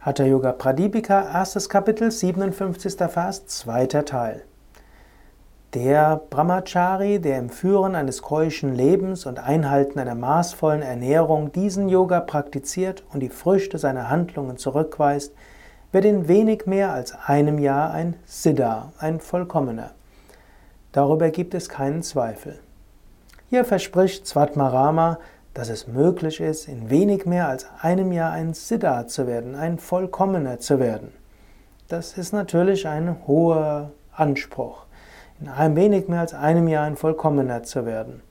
Hatha Yoga Pradipika, erstes Kapitel, 57. Vers, zweiter Teil. Der Brahmachari, der im Führen eines keuschen Lebens und Einhalten einer maßvollen Ernährung diesen Yoga praktiziert und die Früchte seiner Handlungen zurückweist, wird in wenig mehr als einem Jahr ein Siddha, ein Vollkommener. Darüber gibt es keinen Zweifel. Hier verspricht Svatmarama, dass es möglich ist, in wenig mehr als einem Jahr ein Siddha zu werden, ein Vollkommener zu werden. Das ist natürlich ein hoher Anspruch, in einem wenig mehr als einem Jahr ein Vollkommener zu werden.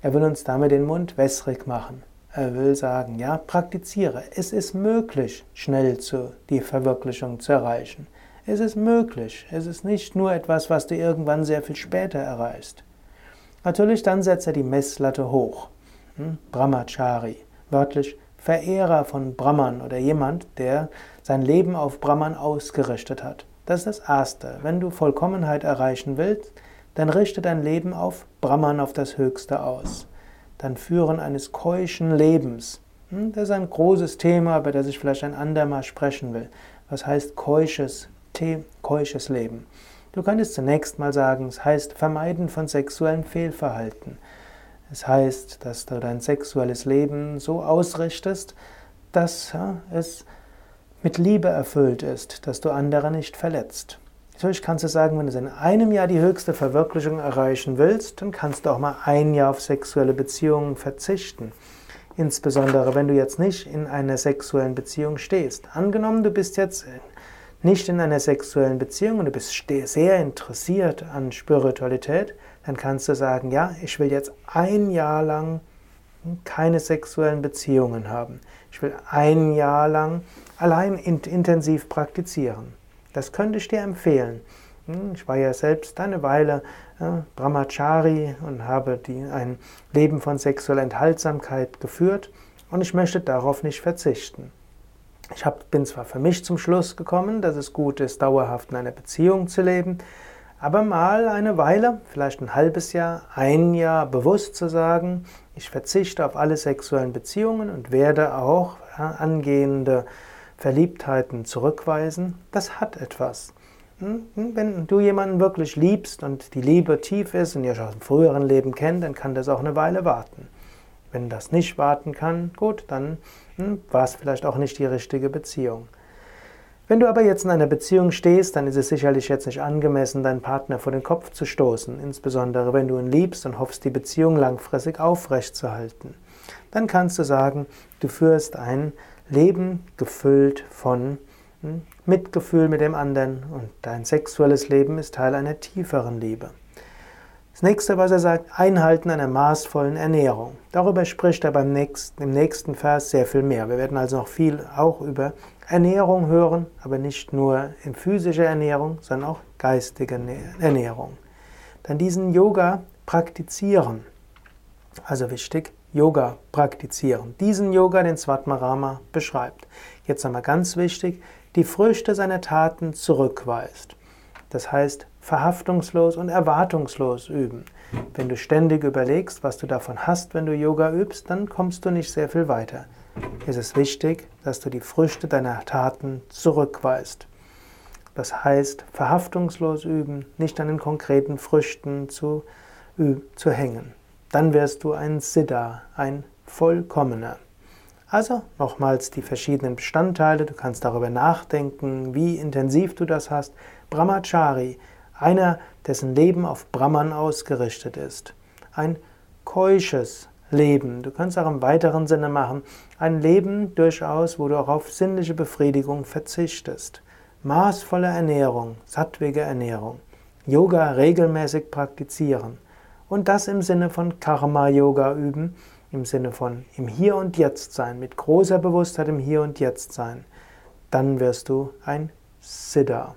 Er will uns damit den Mund wässrig machen. Er will sagen, ja, praktiziere. Es ist möglich, schnell zu, die Verwirklichung zu erreichen. Es ist möglich. Es ist nicht nur etwas, was du irgendwann sehr viel später erreichst. Natürlich dann setzt er die Messlatte hoch. Hm? Brahmachari, wörtlich Verehrer von Brahman oder jemand, der sein Leben auf Brahman ausgerichtet hat. Das ist das Erste. Wenn du Vollkommenheit erreichen willst, dann richte dein Leben auf Brahman, auf das Höchste aus. Dann Führen eines keuschen Lebens. Hm? Das ist ein großes Thema, über das ich vielleicht ein andermal sprechen will. Was heißt keusches, keusches Leben? Du könntest zunächst mal sagen, es heißt Vermeiden von sexuellem Fehlverhalten. Es heißt, dass du dein sexuelles Leben so ausrichtest, dass es mit Liebe erfüllt ist, dass du andere nicht verletzt. Natürlich kannst du sagen, wenn du in einem Jahr die höchste Verwirklichung erreichen willst, dann kannst du auch mal ein Jahr auf sexuelle Beziehungen verzichten. Insbesondere wenn du jetzt nicht in einer sexuellen Beziehung stehst. Angenommen, du bist jetzt nicht in einer sexuellen Beziehung und du bist sehr interessiert an Spiritualität, dann kannst du sagen, ja, ich will jetzt ein Jahr lang keine sexuellen Beziehungen haben. Ich will ein Jahr lang allein intensiv praktizieren. Das könnte ich dir empfehlen. Hm, ich war ja selbst eine Weile äh, Brahmachari und habe die, ein Leben von sexueller Enthaltsamkeit geführt und ich möchte darauf nicht verzichten. Ich hab, bin zwar für mich zum Schluss gekommen, dass es gut ist, dauerhaft in einer Beziehung zu leben, aber mal eine Weile, vielleicht ein halbes Jahr, ein Jahr bewusst zu sagen, ich verzichte auf alle sexuellen Beziehungen und werde auch angehende Verliebtheiten zurückweisen, das hat etwas. Hm? Hm? Wenn du jemanden wirklich liebst und die Liebe tief ist und ihr schon aus dem früheren Leben kennt, dann kann das auch eine Weile warten. Wenn das nicht warten kann, gut, dann hm, war es vielleicht auch nicht die richtige Beziehung. Wenn du aber jetzt in einer Beziehung stehst, dann ist es sicherlich jetzt nicht angemessen, deinen Partner vor den Kopf zu stoßen, insbesondere wenn du ihn liebst und hoffst, die Beziehung langfristig aufrechtzuerhalten. Dann kannst du sagen, du führst ein Leben gefüllt von hm, Mitgefühl mit dem anderen und dein sexuelles Leben ist Teil einer tieferen Liebe. Das nächste, was er sagt, Einhalten einer maßvollen Ernährung. Darüber spricht er beim nächsten, im nächsten Vers sehr viel mehr. Wir werden also noch viel auch über Ernährung hören, aber nicht nur in physischer Ernährung, sondern auch geistige Ernährung. Dann diesen Yoga praktizieren. Also wichtig, Yoga praktizieren. Diesen Yoga, den Svatmarama beschreibt. Jetzt einmal ganz wichtig, die Früchte seiner Taten zurückweist. Das heißt, verhaftungslos und erwartungslos üben. Wenn du ständig überlegst, was du davon hast, wenn du Yoga übst, dann kommst du nicht sehr viel weiter ist es wichtig, dass du die Früchte deiner Taten zurückweist. Das heißt, verhaftungslos üben, nicht an den konkreten Früchten zu, zu hängen. Dann wirst du ein Siddha, ein Vollkommener. Also nochmals die verschiedenen Bestandteile, du kannst darüber nachdenken, wie intensiv du das hast. Brahmachari, einer, dessen Leben auf Brahman ausgerichtet ist. Ein keusches Leben. Du kannst auch im weiteren Sinne machen, ein Leben durchaus, wo du auch auf sinnliche Befriedigung verzichtest. Maßvolle Ernährung, sattwige Ernährung. Yoga regelmäßig praktizieren. Und das im Sinne von Karma-Yoga üben, im Sinne von im Hier und Jetzt sein, mit großer Bewusstheit im Hier und Jetzt sein. Dann wirst du ein Siddha.